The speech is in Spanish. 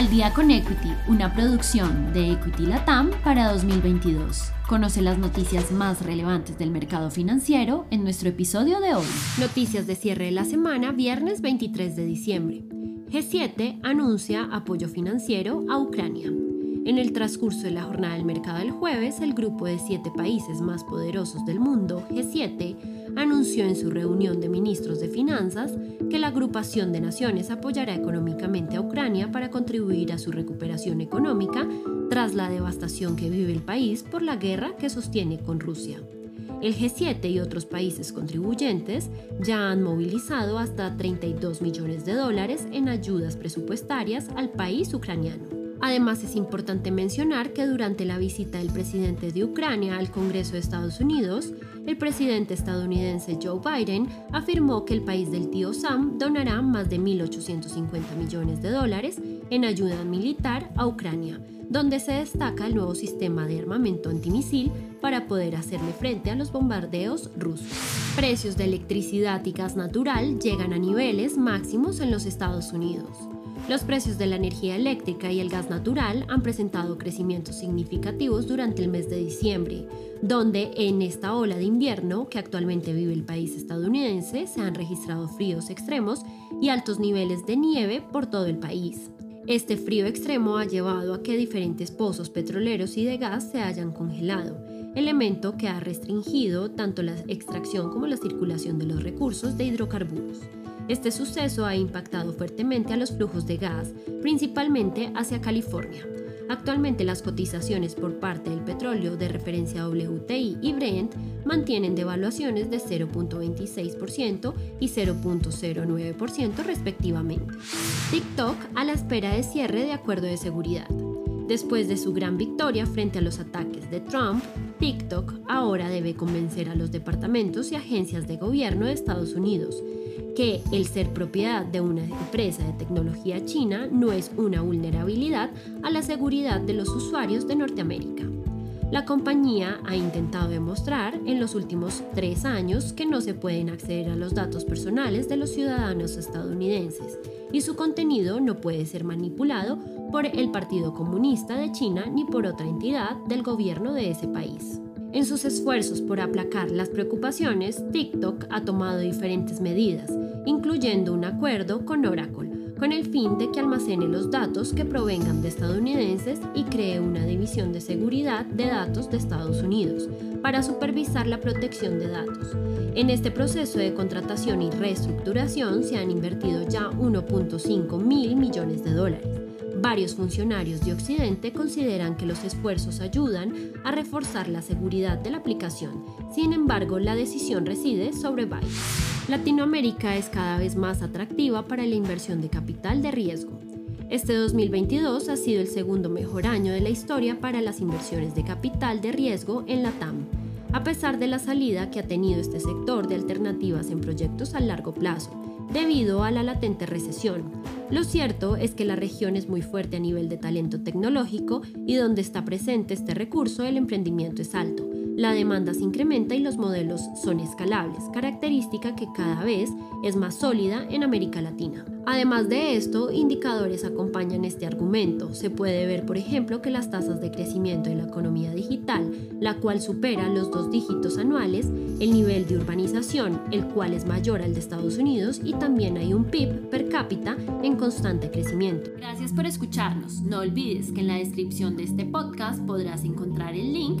Al día con Equity, una producción de Equity Latam para 2022. Conoce las noticias más relevantes del mercado financiero en nuestro episodio de hoy. Noticias de cierre de la semana, viernes 23 de diciembre. G7 anuncia apoyo financiero a Ucrania. En el transcurso de la jornada del mercado del jueves, el grupo de siete países más poderosos del mundo, G7, anunció en su reunión de ministros de finanzas que la agrupación de naciones apoyará económicamente a Ucrania para contribuir a su recuperación económica tras la devastación que vive el país por la guerra que sostiene con Rusia. El G7 y otros países contribuyentes ya han movilizado hasta 32 millones de dólares en ayudas presupuestarias al país ucraniano. Además, es importante mencionar que durante la visita del presidente de Ucrania al Congreso de Estados Unidos, el presidente estadounidense Joe Biden afirmó que el país del tío Sam donará más de 1.850 millones de dólares en ayuda militar a Ucrania, donde se destaca el nuevo sistema de armamento antimisil para poder hacerle frente a los bombardeos rusos. Precios de electricidad y gas natural llegan a niveles máximos en los Estados Unidos. Los precios de la energía eléctrica y el gas natural han presentado crecimientos significativos durante el mes de diciembre, donde en esta ola de invierno que actualmente vive el país estadounidense se han registrado fríos extremos y altos niveles de nieve por todo el país. Este frío extremo ha llevado a que diferentes pozos petroleros y de gas se hayan congelado, elemento que ha restringido tanto la extracción como la circulación de los recursos de hidrocarburos. Este suceso ha impactado fuertemente a los flujos de gas, principalmente hacia California. Actualmente las cotizaciones por parte del petróleo de referencia WTI y Brent mantienen devaluaciones de 0.26% y 0.09% respectivamente. TikTok a la espera de cierre de acuerdo de seguridad. Después de su gran victoria frente a los ataques de Trump, TikTok ahora debe convencer a los departamentos y agencias de gobierno de Estados Unidos que el ser propiedad de una empresa de tecnología china no es una vulnerabilidad a la seguridad de los usuarios de Norteamérica. La compañía ha intentado demostrar en los últimos tres años que no se pueden acceder a los datos personales de los ciudadanos estadounidenses y su contenido no puede ser manipulado por el Partido Comunista de China ni por otra entidad del gobierno de ese país. En sus esfuerzos por aplacar las preocupaciones, TikTok ha tomado diferentes medidas, incluyendo un acuerdo con Oracle, con el fin de que almacene los datos que provengan de estadounidenses y cree una división de seguridad de datos de Estados Unidos para supervisar la protección de datos. En este proceso de contratación y reestructuración se han invertido ya 1.5 mil millones de dólares. Varios funcionarios de Occidente consideran que los esfuerzos ayudan a reforzar la seguridad de la aplicación, sin embargo la decisión reside sobre Byte. Latinoamérica es cada vez más atractiva para la inversión de capital de riesgo. Este 2022 ha sido el segundo mejor año de la historia para las inversiones de capital de riesgo en la TAM, a pesar de la salida que ha tenido este sector de alternativas en proyectos a largo plazo, debido a la latente recesión. Lo cierto es que la región es muy fuerte a nivel de talento tecnológico y donde está presente este recurso el emprendimiento es alto. La demanda se incrementa y los modelos son escalables, característica que cada vez es más sólida en América Latina. Además de esto, indicadores acompañan este argumento. Se puede ver, por ejemplo, que las tasas de crecimiento de la economía digital, la cual supera los dos dígitos anuales, el nivel de urbanización, el cual es mayor al de Estados Unidos, y también hay un PIB per cápita en constante crecimiento. Gracias por escucharnos. No olvides que en la descripción de este podcast podrás encontrar el link